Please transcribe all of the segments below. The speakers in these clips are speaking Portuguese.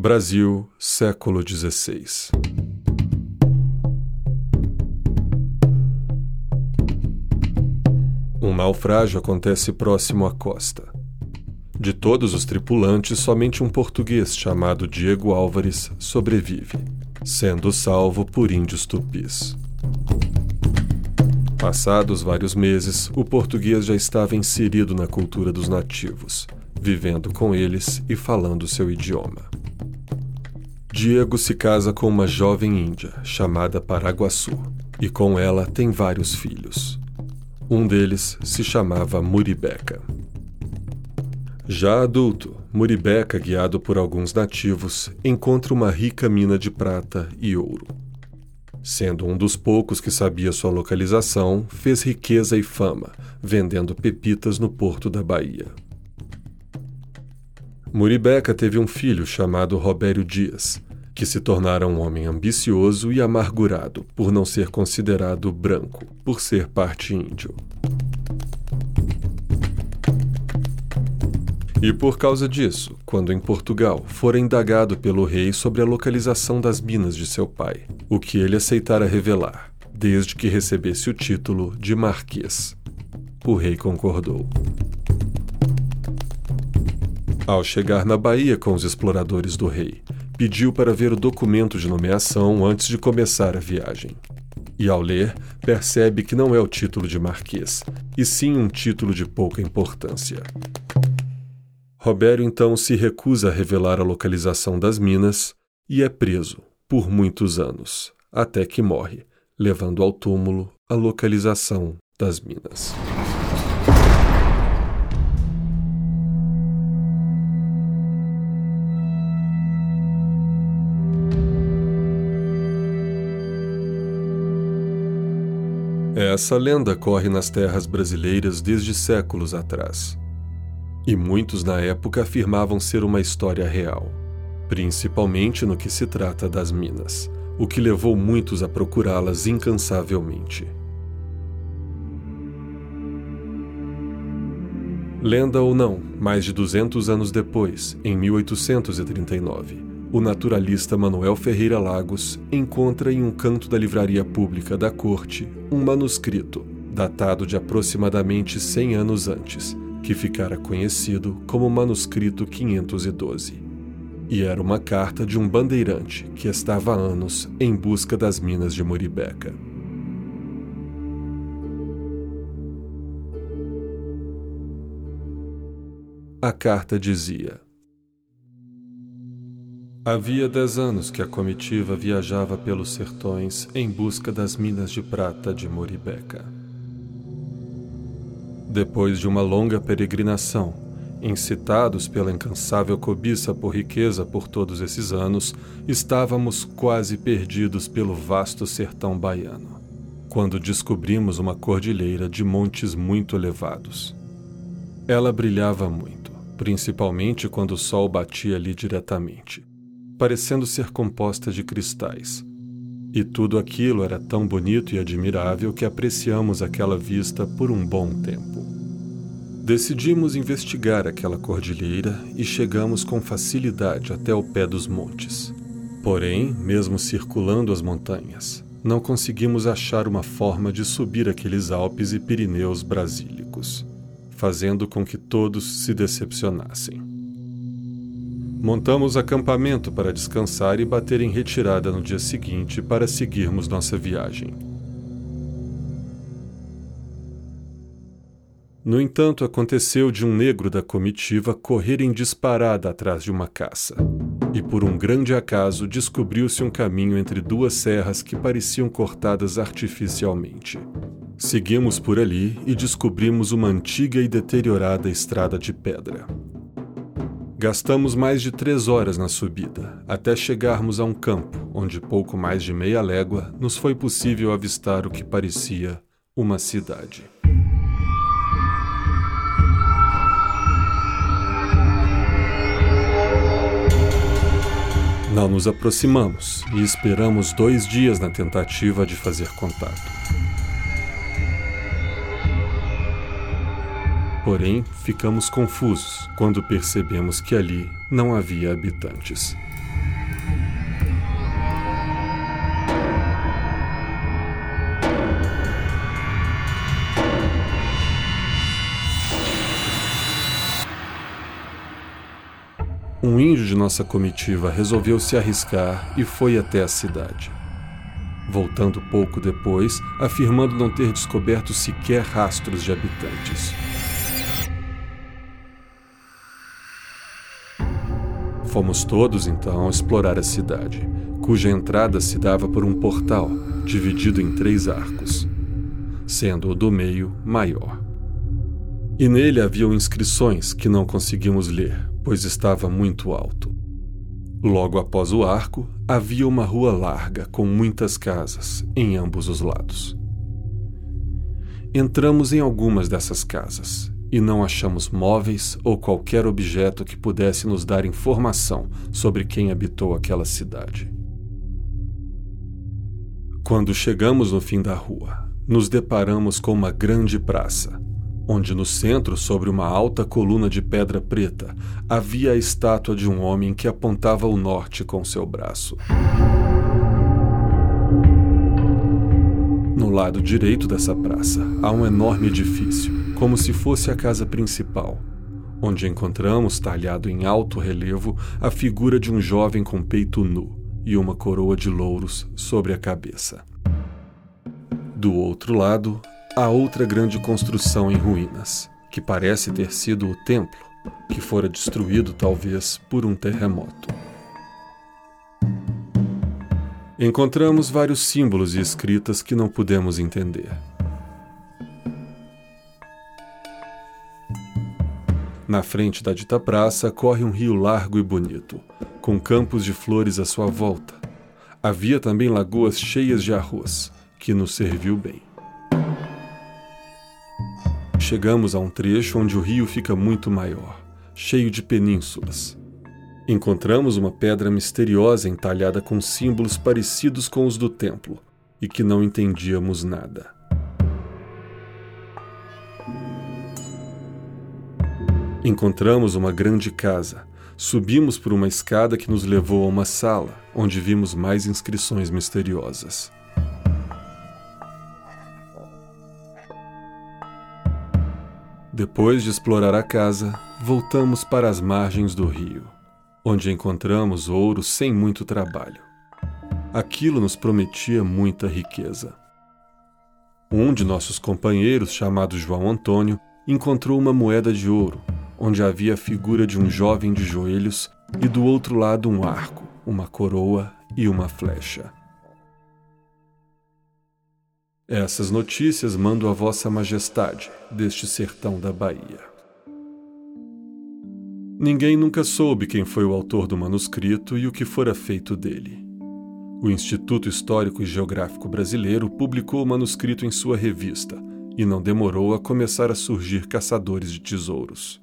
Brasil, século XVI. Um naufrágio acontece próximo à costa. De todos os tripulantes, somente um português chamado Diego Álvares sobrevive, sendo salvo por índios tupis. Passados vários meses, o português já estava inserido na cultura dos nativos, vivendo com eles e falando seu idioma. Diego se casa com uma jovem índia chamada Paraguaçu e com ela tem vários filhos. Um deles se chamava Muribeca. Já adulto, Muribeca, guiado por alguns nativos, encontra uma rica mina de prata e ouro. Sendo um dos poucos que sabia sua localização, fez riqueza e fama, vendendo pepitas no porto da Bahia. Muribeca teve um filho chamado Robério Dias, que se tornara um homem ambicioso e amargurado por não ser considerado branco, por ser parte índio. E por causa disso, quando em Portugal fora indagado pelo rei sobre a localização das minas de seu pai, o que ele aceitara revelar, desde que recebesse o título de Marquês. O rei concordou. Ao chegar na Bahia com os exploradores do rei, pediu para ver o documento de nomeação antes de começar a viagem. E ao ler, percebe que não é o título de marquês, e sim um título de pouca importância. Robério então se recusa a revelar a localização das minas e é preso por muitos anos, até que morre, levando ao túmulo a localização das minas. Essa lenda corre nas terras brasileiras desde séculos atrás. E muitos na época afirmavam ser uma história real, principalmente no que se trata das minas, o que levou muitos a procurá-las incansavelmente. Lenda ou não, mais de 200 anos depois, em 1839, o naturalista Manuel Ferreira Lagos encontra em um canto da livraria pública da corte um manuscrito, datado de aproximadamente 100 anos antes, que ficara conhecido como Manuscrito 512. E era uma carta de um bandeirante que estava há anos em busca das minas de Moribeca. A carta dizia: Havia dez anos que a comitiva viajava pelos sertões em busca das minas de prata de Moribeca. Depois de uma longa peregrinação, incitados pela incansável cobiça por riqueza por todos esses anos, estávamos quase perdidos pelo vasto sertão baiano, quando descobrimos uma cordilheira de montes muito elevados. Ela brilhava muito, principalmente quando o sol batia ali diretamente parecendo ser composta de cristais. E tudo aquilo era tão bonito e admirável que apreciamos aquela vista por um bom tempo. Decidimos investigar aquela cordilheira e chegamos com facilidade até o pé dos montes. Porém, mesmo circulando as montanhas, não conseguimos achar uma forma de subir aqueles Alpes e Pirineus brasílicos, fazendo com que todos se decepcionassem. Montamos acampamento para descansar e bater em retirada no dia seguinte para seguirmos nossa viagem. No entanto, aconteceu de um negro da comitiva correr em disparada atrás de uma caça. E por um grande acaso descobriu-se um caminho entre duas serras que pareciam cortadas artificialmente. Seguimos por ali e descobrimos uma antiga e deteriorada estrada de pedra. Gastamos mais de três horas na subida, até chegarmos a um campo onde, pouco mais de meia légua, nos foi possível avistar o que parecia uma cidade. Não nos aproximamos e esperamos dois dias na tentativa de fazer contato. Porém, ficamos confusos quando percebemos que ali não havia habitantes. Um índio de nossa comitiva resolveu se arriscar e foi até a cidade. Voltando pouco depois, afirmando não ter descoberto sequer rastros de habitantes. Fomos todos então explorar a cidade, cuja entrada se dava por um portal, dividido em três arcos, sendo o do meio maior. E nele haviam inscrições que não conseguimos ler, pois estava muito alto. Logo após o arco, havia uma rua larga com muitas casas em ambos os lados. Entramos em algumas dessas casas e não achamos móveis ou qualquer objeto que pudesse nos dar informação sobre quem habitou aquela cidade. Quando chegamos no fim da rua, nos deparamos com uma grande praça, onde no centro, sobre uma alta coluna de pedra preta, havia a estátua de um homem que apontava ao norte com seu braço. No lado direito dessa praça há um enorme edifício, como se fosse a casa principal, onde encontramos talhado em alto relevo a figura de um jovem com peito nu e uma coroa de louros sobre a cabeça. Do outro lado, há outra grande construção em ruínas, que parece ter sido o templo, que fora destruído talvez por um terremoto. Encontramos vários símbolos e escritas que não pudemos entender. Na frente da dita praça corre um rio largo e bonito, com campos de flores à sua volta. Havia também lagoas cheias de arroz, que nos serviu bem. Chegamos a um trecho onde o rio fica muito maior, cheio de penínsulas. Encontramos uma pedra misteriosa entalhada com símbolos parecidos com os do templo e que não entendíamos nada. Encontramos uma grande casa. Subimos por uma escada que nos levou a uma sala, onde vimos mais inscrições misteriosas. Depois de explorar a casa, voltamos para as margens do rio onde encontramos ouro sem muito trabalho. Aquilo nos prometia muita riqueza. Um de nossos companheiros, chamado João Antônio, encontrou uma moeda de ouro, onde havia a figura de um jovem de joelhos e do outro lado um arco, uma coroa e uma flecha. Essas notícias mando a Vossa Majestade deste sertão da Bahia. Ninguém nunca soube quem foi o autor do manuscrito e o que fora feito dele. O Instituto Histórico e Geográfico Brasileiro publicou o manuscrito em sua revista e não demorou a começar a surgir caçadores de tesouros.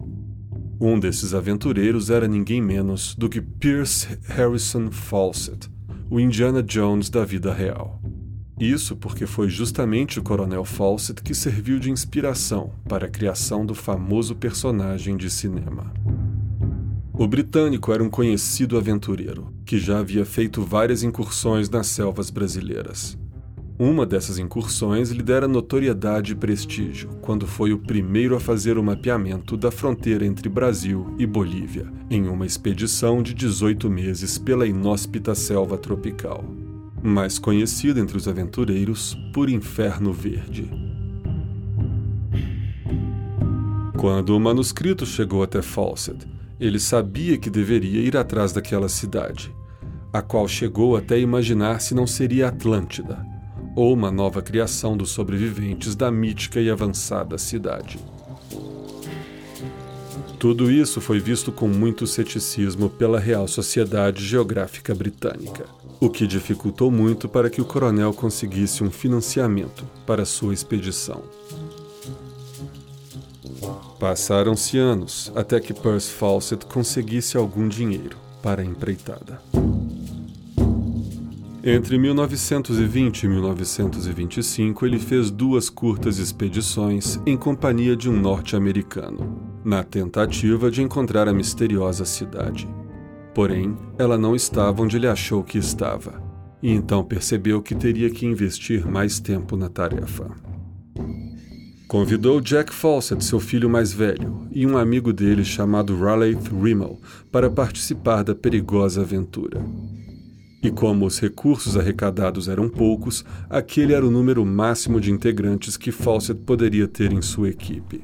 Um desses aventureiros era ninguém menos do que Pierce Harrison Fawcett, o Indiana Jones da vida real. Isso porque foi justamente o Coronel Fawcett que serviu de inspiração para a criação do famoso personagem de cinema. O britânico era um conhecido aventureiro, que já havia feito várias incursões nas selvas brasileiras. Uma dessas incursões lhe dera notoriedade e prestígio quando foi o primeiro a fazer o mapeamento da fronteira entre Brasil e Bolívia, em uma expedição de 18 meses pela inóspita selva tropical. Mais conhecido entre os aventureiros por Inferno Verde. Quando o manuscrito chegou até Fawcett, ele sabia que deveria ir atrás daquela cidade, a qual chegou até imaginar se não seria Atlântida, ou uma nova criação dos sobreviventes da mítica e avançada cidade. Tudo isso foi visto com muito ceticismo pela Real Sociedade Geográfica Britânica, o que dificultou muito para que o coronel conseguisse um financiamento para sua expedição. Passaram-se anos até que Percy Fawcett conseguisse algum dinheiro para a empreitada. Entre 1920 e 1925, ele fez duas curtas expedições em companhia de um norte-americano, na tentativa de encontrar a misteriosa cidade. Porém, ela não estava onde ele achou que estava, e então percebeu que teria que investir mais tempo na tarefa. Convidou Jack Fawcett, seu filho mais velho, e um amigo dele chamado Raleigh Rimmel para participar da perigosa aventura. E como os recursos arrecadados eram poucos, aquele era o número máximo de integrantes que Fawcett poderia ter em sua equipe.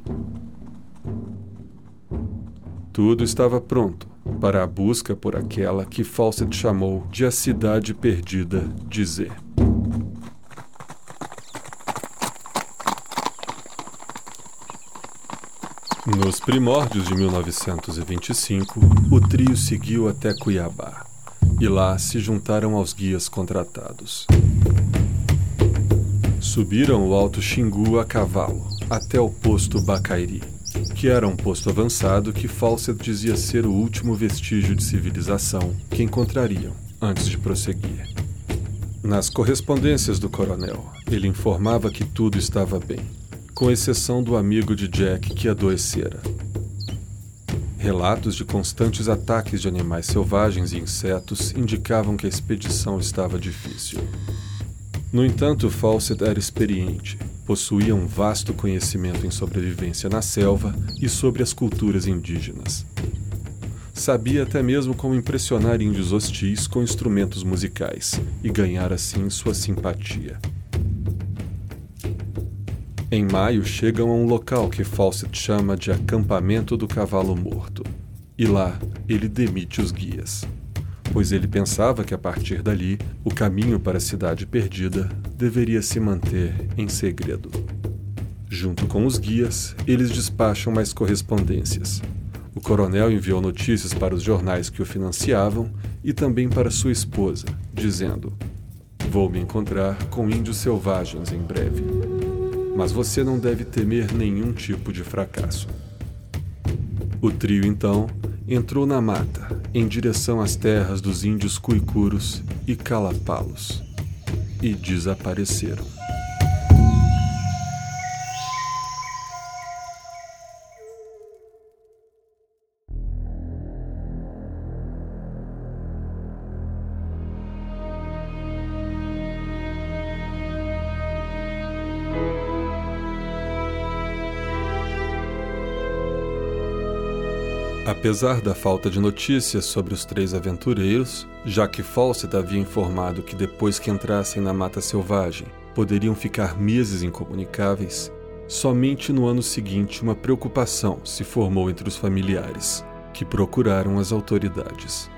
Tudo estava pronto para a busca por aquela que Fawcett chamou de a cidade perdida de Z. Nos primórdios de 1925, o trio seguiu até Cuiabá e lá se juntaram aos guias contratados. Subiram o Alto Xingu a cavalo até o posto Bacairi, que era um posto avançado que Fawcett dizia ser o último vestígio de civilização que encontrariam antes de prosseguir. Nas correspondências do coronel, ele informava que tudo estava bem, com exceção do amigo de Jack que adoecera. Relatos de constantes ataques de animais selvagens e insetos indicavam que a expedição estava difícil. No entanto, Fawcett era experiente, possuía um vasto conhecimento em sobrevivência na selva e sobre as culturas indígenas. Sabia até mesmo como impressionar índios hostis com instrumentos musicais e ganhar assim sua simpatia. Em maio, chegam a um local que Fawcett chama de acampamento do cavalo morto. E lá, ele demite os guias, pois ele pensava que a partir dali, o caminho para a cidade perdida deveria se manter em segredo. Junto com os guias, eles despacham mais correspondências. O coronel enviou notícias para os jornais que o financiavam e também para sua esposa, dizendo: Vou me encontrar com índios selvagens em breve mas você não deve temer nenhum tipo de fracasso. O trio, então, entrou na mata, em direção às terras dos índios cuicuros e calapalos, e desapareceram. Apesar da falta de notícias sobre os três aventureiros, já que Fawcett havia informado que depois que entrassem na mata selvagem poderiam ficar meses incomunicáveis, somente no ano seguinte uma preocupação se formou entre os familiares, que procuraram as autoridades.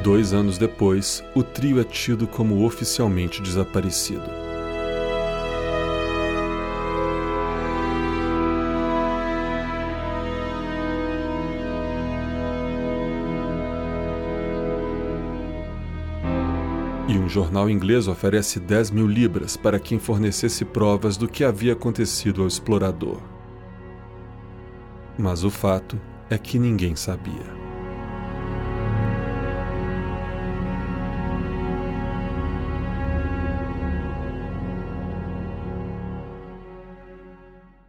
Dois anos depois, o trio é tido como oficialmente desaparecido. Jornal inglês oferece 10 mil libras para quem fornecesse provas do que havia acontecido ao explorador. Mas o fato é que ninguém sabia.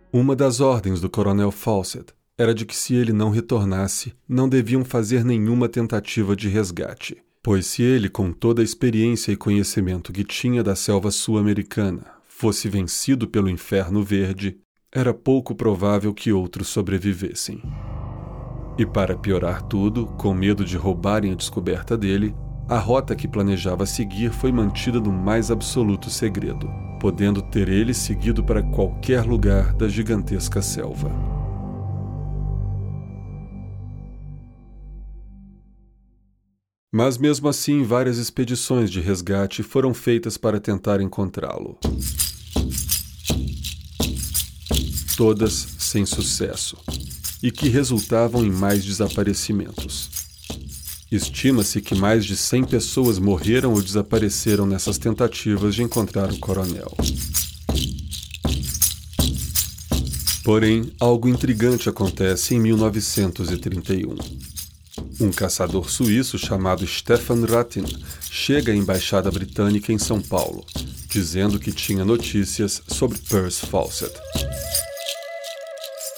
Uma das ordens do coronel Fawcett era de que se ele não retornasse, não deviam fazer nenhuma tentativa de resgate Pois se ele, com toda a experiência e conhecimento que tinha da selva sul-americana, fosse vencido pelo inferno verde, era pouco provável que outros sobrevivessem. E para piorar tudo, com medo de roubarem a descoberta dele, a rota que planejava seguir foi mantida no mais absoluto segredo, podendo ter ele seguido para qualquer lugar da gigantesca selva. Mas mesmo assim, várias expedições de resgate foram feitas para tentar encontrá-lo. Todas sem sucesso, e que resultavam em mais desaparecimentos. Estima-se que mais de 100 pessoas morreram ou desapareceram nessas tentativas de encontrar o coronel. Porém, algo intrigante acontece em 1931. Um caçador suíço chamado Stefan Ratin chega à embaixada britânica em São Paulo, dizendo que tinha notícias sobre Percy Fawcett.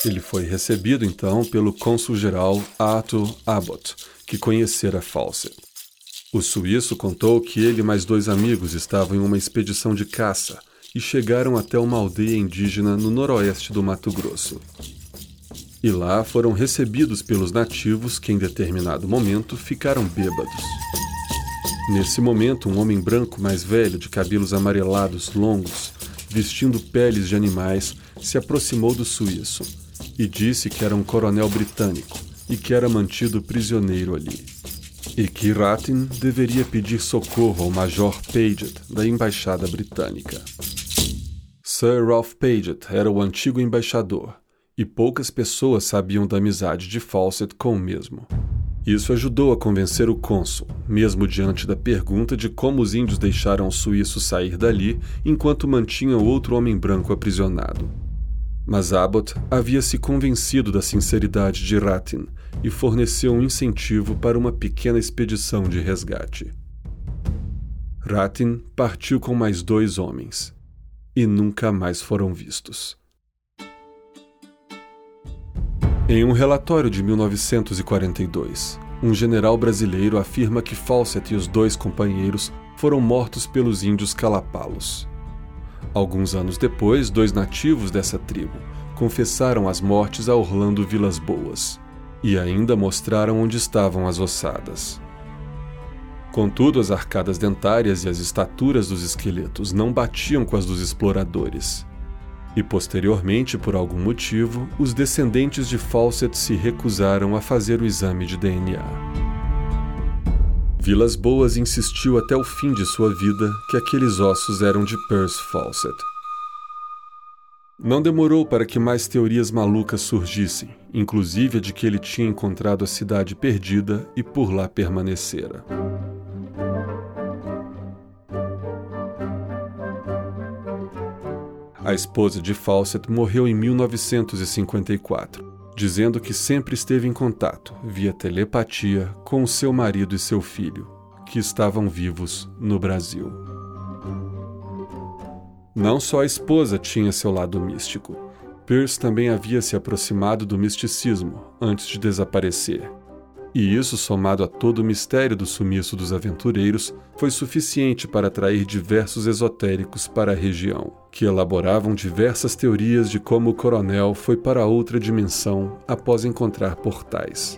Ele foi recebido então pelo cônsul-geral Arthur Abbott, que conhecera Fawcett. O suíço contou que ele e mais dois amigos estavam em uma expedição de caça e chegaram até uma aldeia indígena no noroeste do Mato Grosso. E lá foram recebidos pelos nativos que, em determinado momento, ficaram bêbados. Nesse momento, um homem branco mais velho, de cabelos amarelados longos, vestindo peles de animais, se aproximou do suíço e disse que era um coronel britânico e que era mantido prisioneiro ali. E que Ratin deveria pedir socorro ao Major Paget da embaixada britânica. Sir Ralph Paget era o antigo embaixador, e poucas pessoas sabiam da amizade de Fawcett com o mesmo. Isso ajudou a convencer o cônsul, mesmo diante da pergunta de como os índios deixaram o suíço sair dali enquanto mantinham outro homem branco aprisionado. Mas Abbott havia se convencido da sinceridade de Ratin e forneceu um incentivo para uma pequena expedição de resgate. Ratin partiu com mais dois homens e nunca mais foram vistos. Em um relatório de 1942, um general brasileiro afirma que Fawcett e os dois companheiros foram mortos pelos índios Calapalos. Alguns anos depois, dois nativos dessa tribo confessaram as mortes a Orlando Vilas Boas e ainda mostraram onde estavam as ossadas. Contudo, as arcadas dentárias e as estaturas dos esqueletos não batiam com as dos exploradores e posteriormente, por algum motivo, os descendentes de Fawcett se recusaram a fazer o exame de DNA. Vilas Boas insistiu até o fim de sua vida que aqueles ossos eram de Percy Fawcett. Não demorou para que mais teorias malucas surgissem, inclusive a de que ele tinha encontrado a cidade perdida e por lá permanecera. A esposa de Fawcett morreu em 1954, dizendo que sempre esteve em contato, via telepatia, com seu marido e seu filho, que estavam vivos no Brasil. Não só a esposa tinha seu lado místico. Pierce também havia se aproximado do misticismo antes de desaparecer e isso, somado a todo o mistério do sumiço dos aventureiros, foi suficiente para atrair diversos esotéricos para a região, que elaboravam diversas teorias de como o coronel foi para outra dimensão após encontrar portais.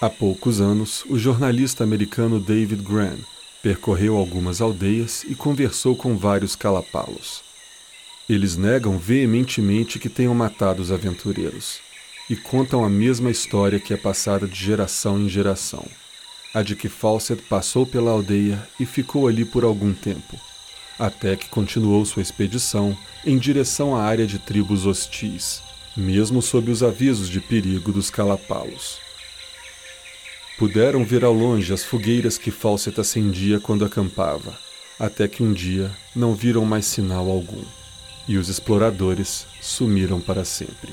Há poucos anos, o jornalista americano David Graham percorreu algumas aldeias e conversou com vários calapalos. Eles negam veementemente que tenham matado os aventureiros e contam a mesma história que é passada de geração em geração, a de que Fawcett passou pela aldeia e ficou ali por algum tempo, até que continuou sua expedição em direção à área de tribos hostis, mesmo sob os avisos de perigo dos calapalos. Puderam ver ao longe as fogueiras que Fawcett acendia quando acampava, até que um dia não viram mais sinal algum, e os exploradores sumiram para sempre.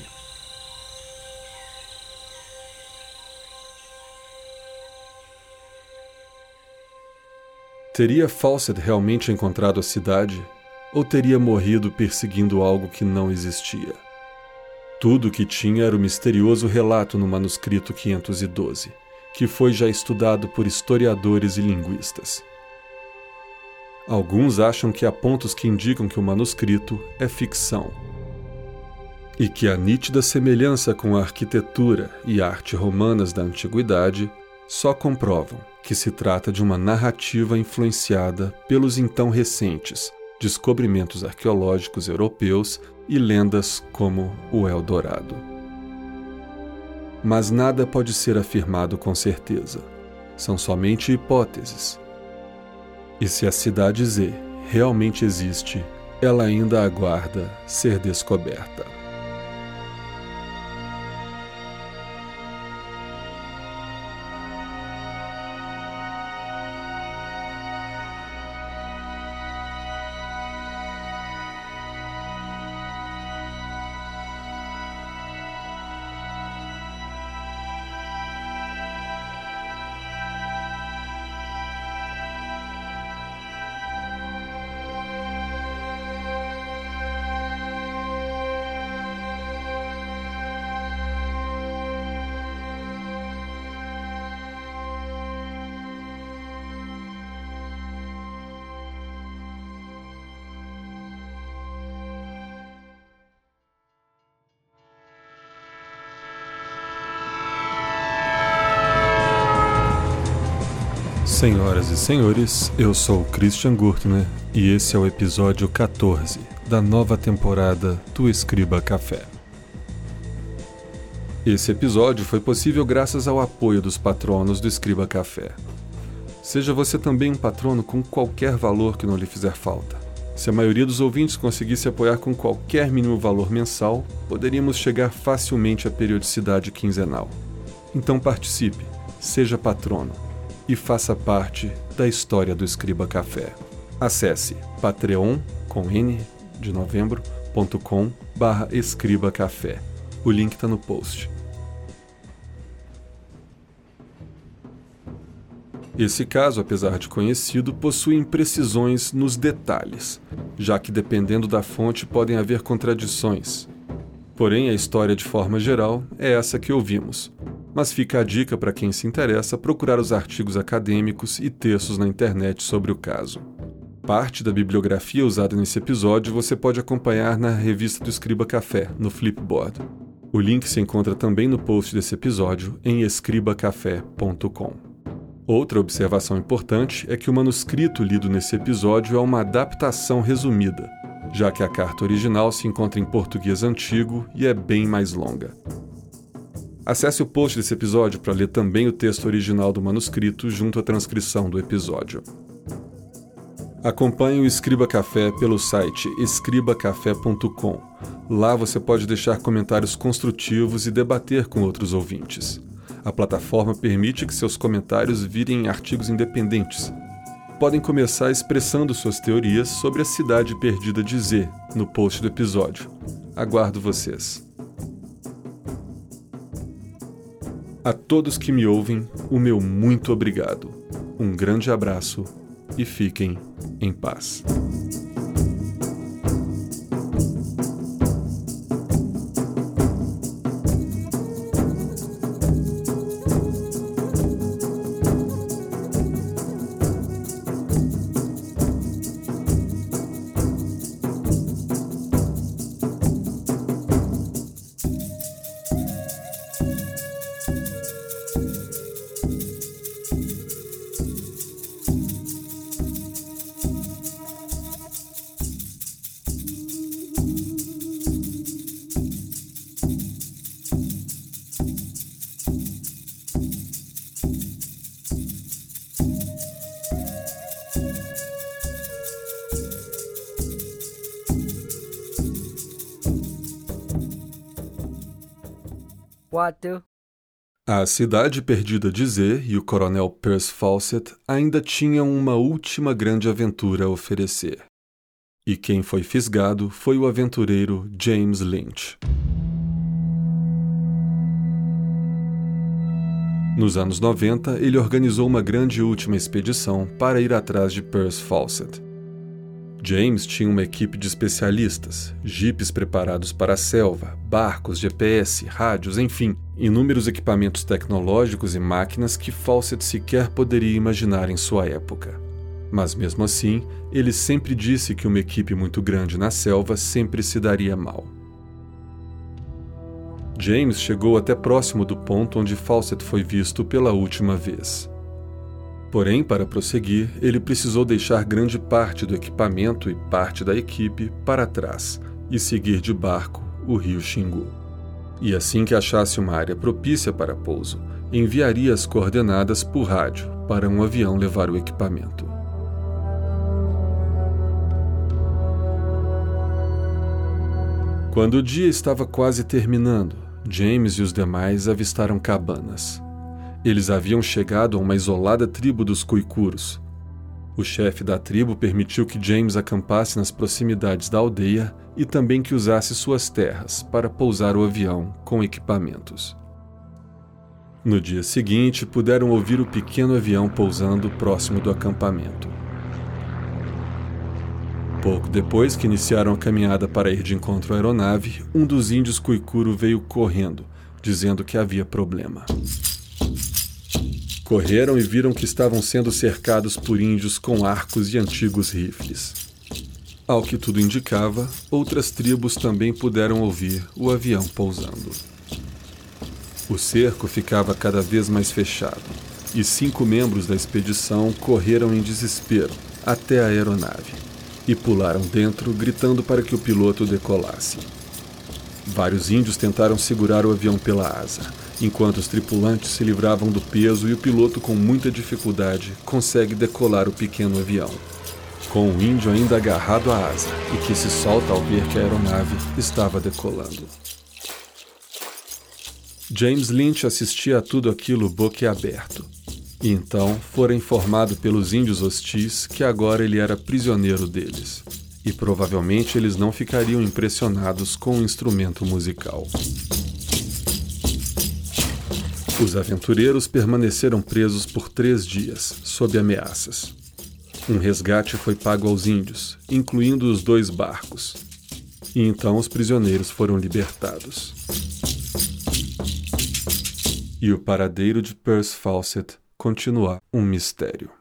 Teria Fawcett realmente encontrado a cidade? Ou teria morrido perseguindo algo que não existia? Tudo o que tinha era o misterioso relato no manuscrito 512 que foi já estudado por historiadores e linguistas. Alguns acham que há pontos que indicam que o manuscrito é ficção e que a nítida semelhança com a arquitetura e arte romanas da antiguidade só comprovam que se trata de uma narrativa influenciada pelos então recentes descobrimentos arqueológicos europeus e lendas como o Eldorado mas nada pode ser afirmado com certeza. São somente hipóteses. E se a cidade Z realmente existe, ela ainda aguarda ser descoberta. Senhoras e senhores, eu sou Christian Gurtner e esse é o episódio 14 da nova temporada do Escriba Café. Esse episódio foi possível graças ao apoio dos patronos do Escriba Café. Seja você também um patrono com qualquer valor que não lhe fizer falta. Se a maioria dos ouvintes conseguisse apoiar com qualquer mínimo valor mensal, poderíamos chegar facilmente à periodicidade quinzenal. Então participe, seja patrono e faça parte da história do Escriba Café. Acesse patreon com n de barra escriba café. O link está no post. Esse caso, apesar de conhecido, possui imprecisões nos detalhes, já que dependendo da fonte podem haver contradições. Porém, a história de forma geral é essa que ouvimos. Mas fica a dica para quem se interessa procurar os artigos acadêmicos e textos na internet sobre o caso. Parte da bibliografia usada nesse episódio você pode acompanhar na revista do Escriba Café, no Flipboard. O link se encontra também no post desse episódio em escribacafé.com. Outra observação importante é que o manuscrito lido nesse episódio é uma adaptação resumida, já que a carta original se encontra em português antigo e é bem mais longa. Acesse o post desse episódio para ler também o texto original do manuscrito junto à transcrição do episódio. Acompanhe o Escriba Café pelo site escribacafé.com. Lá você pode deixar comentários construtivos e debater com outros ouvintes. A plataforma permite que seus comentários virem artigos independentes. Podem começar expressando suas teorias sobre a cidade perdida de Z no post do episódio. Aguardo vocês. A todos que me ouvem, o meu muito obrigado. Um grande abraço e fiquem em paz. What A cidade perdida de Z e o coronel Percy Fawcett ainda tinham uma última grande aventura a oferecer. E quem foi fisgado foi o aventureiro James Lynch. Nos anos 90, ele organizou uma grande última expedição para ir atrás de Percy Fawcett. James tinha uma equipe de especialistas, jipes preparados para a selva, barcos, GPS, rádios, enfim, inúmeros equipamentos tecnológicos e máquinas que Fawcett sequer poderia imaginar em sua época. Mas mesmo assim, ele sempre disse que uma equipe muito grande na selva sempre se daria mal. James chegou até próximo do ponto onde Fawcett foi visto pela última vez. Porém, para prosseguir, ele precisou deixar grande parte do equipamento e parte da equipe para trás e seguir de barco o rio Xingu. E assim que achasse uma área propícia para pouso, enviaria as coordenadas por rádio para um avião levar o equipamento. Quando o dia estava quase terminando, James e os demais avistaram cabanas. Eles haviam chegado a uma isolada tribo dos Cuicuros. O chefe da tribo permitiu que James acampasse nas proximidades da aldeia e também que usasse suas terras para pousar o avião com equipamentos. No dia seguinte, puderam ouvir o pequeno avião pousando próximo do acampamento. Pouco depois que iniciaram a caminhada para ir de encontro à aeronave, um dos índios Cuicuro veio correndo, dizendo que havia problema. Correram e viram que estavam sendo cercados por índios com arcos e antigos rifles. Ao que tudo indicava, outras tribos também puderam ouvir o avião pousando. O cerco ficava cada vez mais fechado, e cinco membros da expedição correram em desespero até a aeronave e pularam dentro, gritando para que o piloto decolasse. Vários índios tentaram segurar o avião pela asa, enquanto os tripulantes se livravam do peso e o piloto, com muita dificuldade, consegue decolar o pequeno avião. Com o índio ainda agarrado à asa e que se solta ao ver que a aeronave estava decolando. James Lynch assistia a tudo aquilo boquiaberto. E então fora informado pelos índios hostis que agora ele era prisioneiro deles. E provavelmente eles não ficariam impressionados com o instrumento musical. Os aventureiros permaneceram presos por três dias, sob ameaças. Um resgate foi pago aos índios, incluindo os dois barcos. E então os prisioneiros foram libertados e o paradeiro de Percy Fawcett continua um mistério.